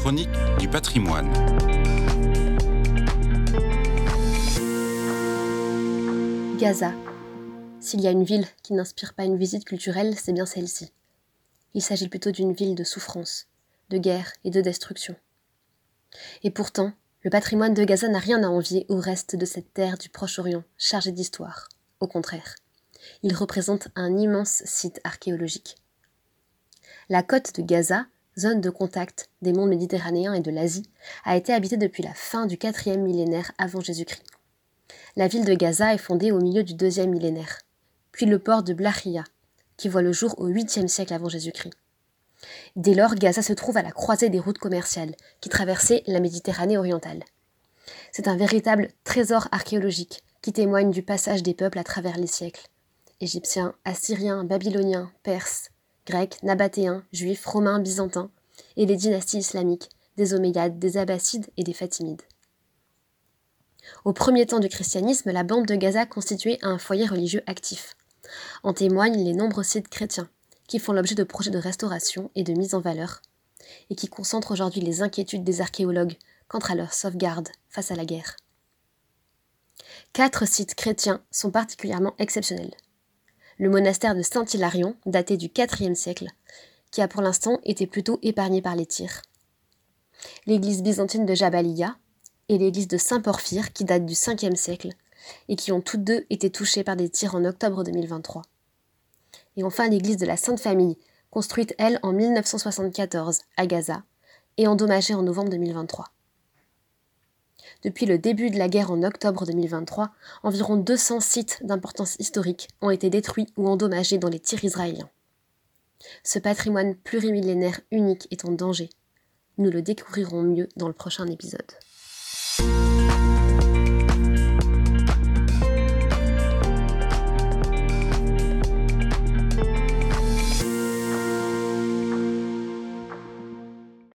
Chronique du patrimoine. Gaza. S'il y a une ville qui n'inspire pas une visite culturelle, c'est bien celle-ci. Il s'agit plutôt d'une ville de souffrance, de guerre et de destruction. Et pourtant, le patrimoine de Gaza n'a rien à envier au reste de cette terre du Proche-Orient, chargée d'histoire. Au contraire, il représente un immense site archéologique. La côte de Gaza, zone de contact des mondes méditerranéens et de l'Asie, a été habitée depuis la fin du quatrième millénaire avant Jésus-Christ. La ville de Gaza est fondée au milieu du deuxième millénaire, puis le port de Blachia, qui voit le jour au 8e siècle avant Jésus-Christ. Dès lors, Gaza se trouve à la croisée des routes commerciales qui traversaient la Méditerranée orientale. C'est un véritable trésor archéologique qui témoigne du passage des peuples à travers les siècles. Égyptiens, Assyriens, Babyloniens, Perses, Grecs, Nabatéens, Juifs, Romains, Byzantins, et les dynasties islamiques, des Omeyyades, des Abbassides et des Fatimides. Au premier temps du christianisme, la bande de Gaza constituait un foyer religieux actif. En témoignent les nombreux sites chrétiens, qui font l'objet de projets de restauration et de mise en valeur, et qui concentrent aujourd'hui les inquiétudes des archéologues quant à leur sauvegarde face à la guerre. Quatre sites chrétiens sont particulièrement exceptionnels. Le monastère de Saint-Hilarion, daté du IVe siècle, qui a pour l'instant été plutôt épargné par les tirs. L'église byzantine de Jabalia et l'église de Saint-Porphyre, qui date du 5e siècle, et qui ont toutes deux été touchées par des tirs en octobre 2023. Et enfin l'église de la Sainte Famille, construite elle en 1974 à Gaza, et endommagée en novembre 2023. Depuis le début de la guerre en octobre 2023, environ 200 sites d'importance historique ont été détruits ou endommagés dans les tirs israéliens. Ce patrimoine plurimillénaire unique est en danger. Nous le découvrirons mieux dans le prochain épisode.